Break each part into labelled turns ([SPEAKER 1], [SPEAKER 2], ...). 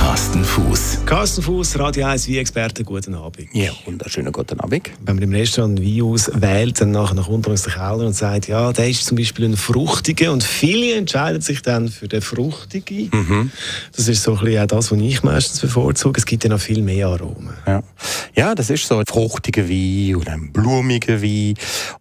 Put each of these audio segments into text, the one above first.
[SPEAKER 1] Carsten Fuß.
[SPEAKER 2] Carsten Fuß, Radio 1 wie Experte, guten Abend.
[SPEAKER 3] Ja, wunderschönen guten Abend.
[SPEAKER 2] Wenn man im Restaurant Wein auswählt, dann nachher nach unten aus den Keller und sagt, ja, der ist zum Beispiel ein fruchtiger und viele entscheiden sich dann für den fruchtigen.
[SPEAKER 3] Mhm.
[SPEAKER 2] Das ist so ein bisschen auch das, was ich meistens bevorzuge. Es gibt ja noch viel mehr Aromen.
[SPEAKER 3] Ja. ja, das ist so ein fruchtiger Wein oder ein blumiger Wein.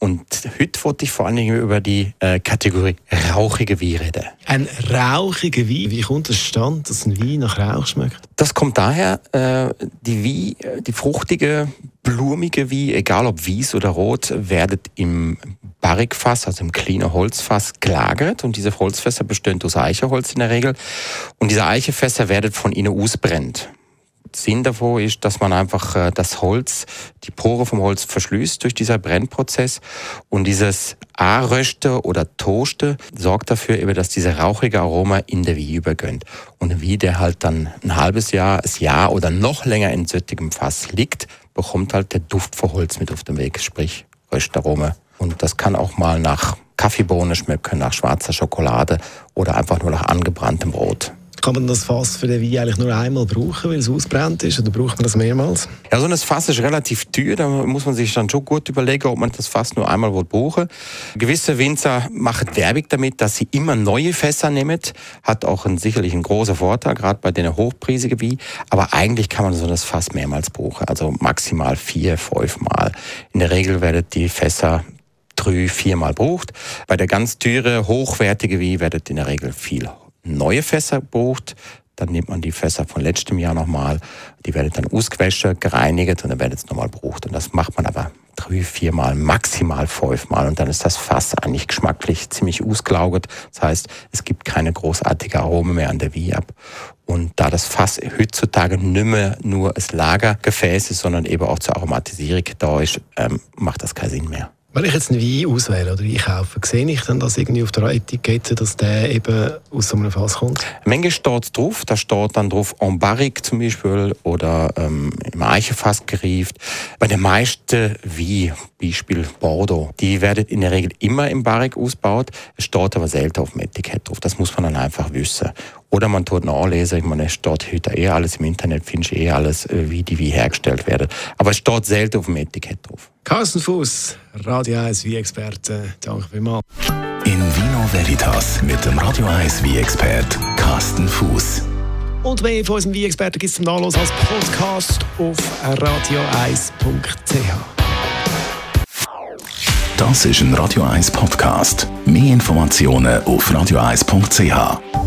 [SPEAKER 3] Und heute wollte ich vor allen Dingen über die äh, Kategorie rauchige Wein reden.
[SPEAKER 2] Ein rauchiger Wein, wie kommt es stand, dass ein Wein nach Rauch schmeckt?
[SPEAKER 3] Das kommt daher, äh, die Wein, die fruchtige, blumige Wein, egal ob weiß oder rot, werden im Barrikfass, also im kleinen Holzfass, gelagert. Und diese Holzfässer bestehen aus Eicheholz in der Regel. Und diese Eichefässer werden von innen ausbrennt. Sinn davon ist, dass man einfach äh, das Holz, die Pore vom Holz verschließt durch dieser Brennprozess und dieses Anröste oder Toaste sorgt dafür, eben, dass diese rauchige Aroma in der Wie übergönnt. Und Wie, der halt dann ein halbes Jahr, ein Jahr oder noch länger in söttigem Fass liegt, bekommt halt der Duft von Holz mit auf dem Weg, sprich Röstarome. Und das kann auch mal nach Kaffeebohne schmecken, nach schwarzer Schokolade oder einfach nur nach angebranntem Brot.
[SPEAKER 2] Kann man das Fass für den Wein eigentlich nur einmal brauchen, weil es ausbrennt ist, oder braucht man das mehrmals?
[SPEAKER 3] Ja, so ein Fass ist relativ teuer. Da muss man sich dann schon gut überlegen, ob man das Fass nur einmal brauchen Gewisse Winzer machen Werbung damit, dass sie immer neue Fässer nehmen. Hat auch einen, sicherlich einen großen Vorteil, gerade bei den hochpreisigen Wein. Aber eigentlich kann man so ein Fass mehrmals brauchen. Also maximal vier, fünf Mal. In der Regel werden die Fässer drei, viermal braucht. Bei der ganz teure, hochwertige Wein werden in der Regel viel neue Fässer bucht, dann nimmt man die Fässer von letztem Jahr nochmal, die werden dann ausgewaschen, gereinigt und dann werden es nochmal gebraucht. Und das macht man aber drei, viermal, maximal fünfmal und dann ist das Fass eigentlich geschmacklich ziemlich ausgelaugt. Das heißt, es gibt keine großartige Arome mehr an der Wie ab. Und da das Fass heutzutage nicht mehr nur das Lagergefäß ist, sondern eben auch zur Aromatisierung da ist, ähm, macht das keinen Sinn mehr.
[SPEAKER 2] Wenn ich jetzt einen Wein auswähle oder einkaufe, sehe ich dann das irgendwie auf der Etikette, dass der eben aus so einem Fass kommt?
[SPEAKER 3] Manchmal steht drauf, da steht dann drauf en barrique zum Beispiel oder ähm, im Eichenfass gerieft. Bei den meisten Wein, Beispiel Bordeaux, die werden in der Regel immer im Barrique ausgebaut. Es steht aber selten auf dem Etikett drauf. Das muss man dann einfach wissen. Oder man tut nachlesen, ich meine, es steht heute eh alles im Internet, findest eh alles, äh, wie die wie hergestellt werden. Aber es steht selten auf dem Etikett drauf.
[SPEAKER 2] Carsten Fuß, Radio 1 wie Experte, danke vielmals.
[SPEAKER 1] In Vino Veritas mit dem Radio 1 wie expert Carsten Fuß.
[SPEAKER 2] Und mehr von unserem Wie-Experten gibt es zum Nachlesen als Podcast auf radio1.ch.
[SPEAKER 1] Das ist ein Radio 1 Podcast. Mehr Informationen auf radio1.ch.